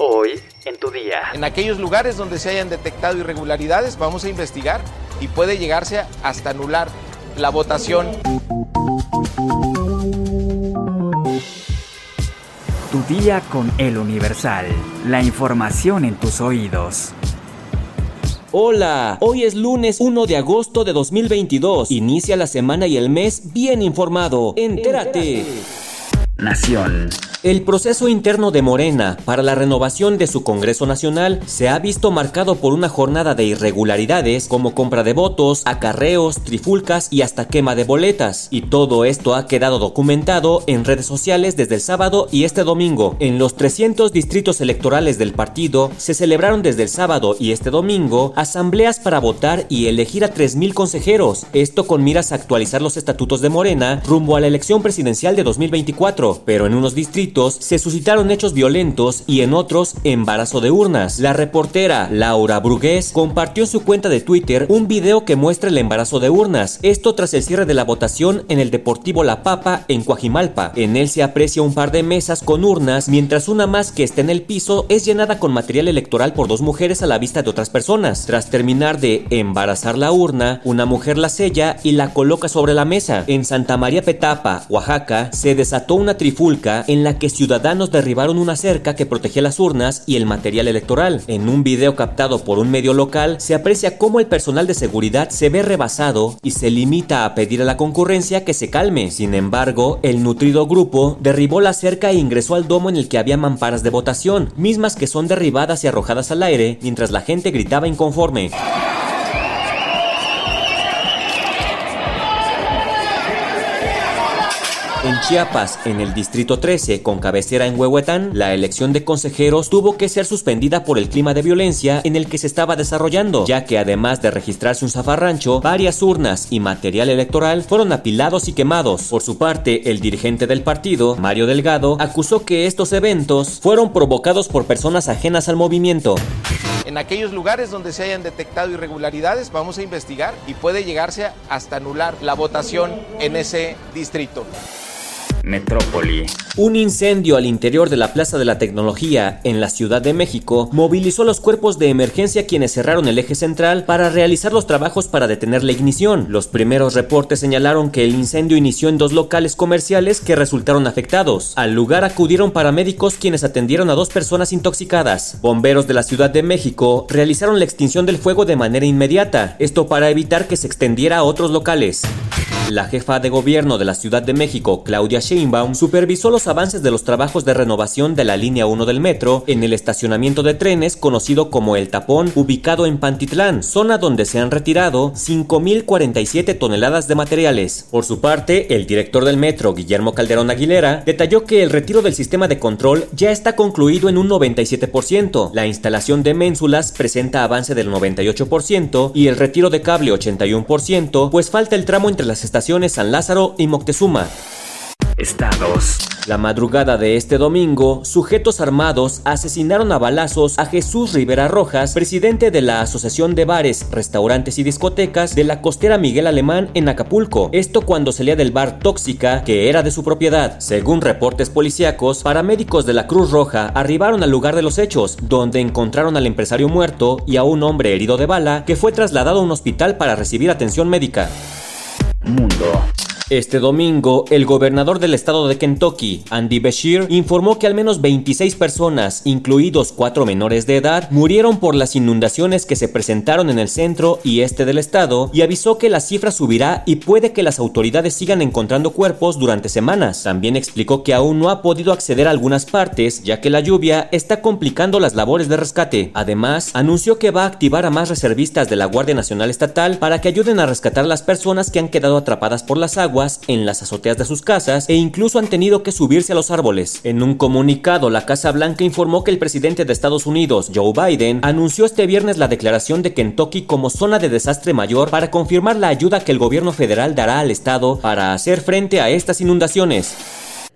Hoy en tu día. En aquellos lugares donde se hayan detectado irregularidades, vamos a investigar y puede llegarse hasta anular la votación. Tu día con el Universal. La información en tus oídos. Hola, hoy es lunes 1 de agosto de 2022. Inicia la semana y el mes bien informado. Entérate. Nación. El proceso interno de Morena para la renovación de su Congreso Nacional se ha visto marcado por una jornada de irregularidades como compra de votos, acarreos, trifulcas y hasta quema de boletas. Y todo esto ha quedado documentado en redes sociales desde el sábado y este domingo. En los 300 distritos electorales del partido se celebraron desde el sábado y este domingo asambleas para votar y elegir a 3.000 consejeros. Esto con miras a actualizar los estatutos de Morena rumbo a la elección presidencial de 2024. Pero en unos distritos se suscitaron hechos violentos y en otros embarazo de urnas. La reportera Laura Brugués compartió en su cuenta de Twitter un video que muestra el embarazo de urnas, esto tras el cierre de la votación en el Deportivo La Papa en Coajimalpa. En él se aprecia un par de mesas con urnas, mientras una más que está en el piso es llenada con material electoral por dos mujeres a la vista de otras personas. Tras terminar de embarazar la urna, una mujer la sella y la coloca sobre la mesa. En Santa María Petapa, Oaxaca, se desató una trifulca en la que ciudadanos derribaron una cerca que protegía las urnas y el material electoral. En un video captado por un medio local se aprecia cómo el personal de seguridad se ve rebasado y se limita a pedir a la concurrencia que se calme. Sin embargo, el nutrido grupo derribó la cerca e ingresó al domo en el que había mamparas de votación, mismas que son derribadas y arrojadas al aire mientras la gente gritaba inconforme. En Chiapas, en el Distrito 13, con cabecera en Huehuetán, la elección de consejeros tuvo que ser suspendida por el clima de violencia en el que se estaba desarrollando, ya que además de registrarse un zafarrancho, varias urnas y material electoral fueron apilados y quemados. Por su parte, el dirigente del partido, Mario Delgado, acusó que estos eventos fueron provocados por personas ajenas al movimiento. En aquellos lugares donde se hayan detectado irregularidades, vamos a investigar y puede llegarse hasta anular la votación en ese distrito. Metrópoli. Un incendio al interior de la Plaza de la Tecnología en la Ciudad de México movilizó los cuerpos de emergencia quienes cerraron el eje central para realizar los trabajos para detener la ignición. Los primeros reportes señalaron que el incendio inició en dos locales comerciales que resultaron afectados. Al lugar acudieron paramédicos quienes atendieron a dos personas intoxicadas. Bomberos de la Ciudad de México realizaron la extinción del fuego de manera inmediata, esto para evitar que se extendiera a otros locales. La jefa de gobierno de la Ciudad de México, Claudia Sheinbaum, supervisó los avances de los trabajos de renovación de la línea 1 del metro en el estacionamiento de trenes conocido como El Tapón, ubicado en Pantitlán, zona donde se han retirado 5.047 toneladas de materiales. Por su parte, el director del metro, Guillermo Calderón Aguilera, detalló que el retiro del sistema de control ya está concluido en un 97%, la instalación de ménsulas presenta avance del 98% y el retiro de cable 81%, pues falta el tramo entre las estaciones San Lázaro y Moctezuma. Estados. La madrugada de este domingo, sujetos armados asesinaron a balazos a Jesús Rivera Rojas, presidente de la Asociación de Bares, Restaurantes y Discotecas de la costera Miguel Alemán en Acapulco. Esto cuando salía del bar Tóxica, que era de su propiedad. Según reportes policíacos, paramédicos de la Cruz Roja arribaron al lugar de los hechos, donde encontraron al empresario muerto y a un hombre herido de bala que fue trasladado a un hospital para recibir atención médica. Mundo. Este domingo, el gobernador del estado de Kentucky, Andy Beshear, informó que al menos 26 personas, incluidos cuatro menores de edad, murieron por las inundaciones que se presentaron en el centro y este del estado y avisó que la cifra subirá y puede que las autoridades sigan encontrando cuerpos durante semanas. También explicó que aún no ha podido acceder a algunas partes, ya que la lluvia está complicando las labores de rescate. Además, anunció que va a activar a más reservistas de la Guardia Nacional Estatal para que ayuden a rescatar a las personas que han quedado atrapadas por las aguas en las azoteas de sus casas e incluso han tenido que subirse a los árboles. En un comunicado, la Casa Blanca informó que el presidente de Estados Unidos, Joe Biden, anunció este viernes la declaración de Kentucky como zona de desastre mayor para confirmar la ayuda que el gobierno federal dará al estado para hacer frente a estas inundaciones.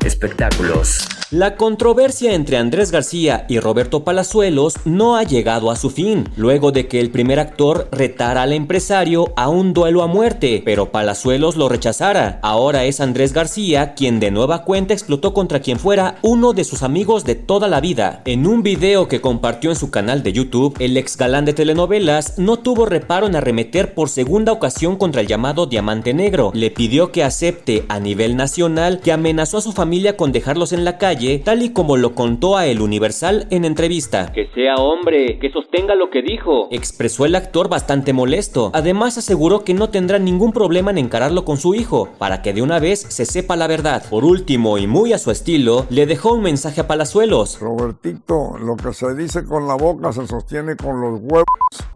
espectáculos. La controversia entre Andrés García y Roberto Palazuelos no ha llegado a su fin, luego de que el primer actor retara al empresario a un duelo a muerte, pero Palazuelos lo rechazara. Ahora es Andrés García quien de nueva cuenta explotó contra quien fuera uno de sus amigos de toda la vida. En un video que compartió en su canal de YouTube, el ex galán de telenovelas no tuvo reparo en arremeter por segunda ocasión contra el llamado Diamante Negro. Le pidió que acepte a nivel nacional que amenazó a su familia con dejarlos en la calle tal y como lo contó a El Universal en entrevista. Que sea hombre, que sostenga lo que dijo. Expresó el actor bastante molesto. Además aseguró que no tendrá ningún problema en encararlo con su hijo, para que de una vez se sepa la verdad. Por último, y muy a su estilo, le dejó un mensaje a Palazuelos. Robertito, lo que se dice con la boca se sostiene con los huevos.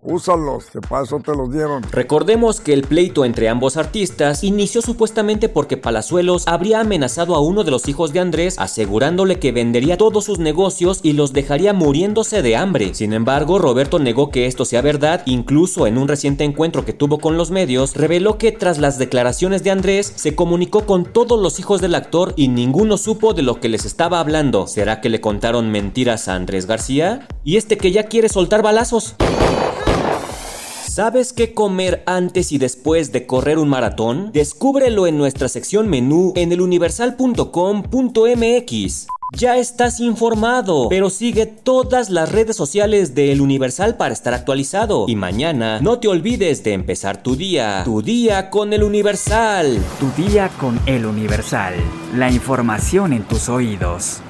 Úsalos, que para eso te los dieron. Recordemos que el pleito entre ambos artistas inició supuestamente porque Palazuelos habría amenazado a uno de los hijos de Andrés, asegurándole que vendería todos sus negocios y los dejaría muriéndose de hambre. Sin embargo, Roberto negó que esto sea verdad, incluso en un reciente encuentro que tuvo con los medios, reveló que tras las declaraciones de Andrés, se comunicó con todos los hijos del actor y ninguno supo de lo que les estaba hablando. ¿Será que le contaron mentiras a Andrés García? ¿Y este que ya quiere soltar balazos? ¿Sabes qué comer antes y después de correr un maratón? Descúbrelo en nuestra sección menú en eluniversal.com.mx. Ya estás informado, pero sigue todas las redes sociales de El Universal para estar actualizado. Y mañana no te olvides de empezar tu día, tu día con El Universal. Tu día con El Universal. La información en tus oídos.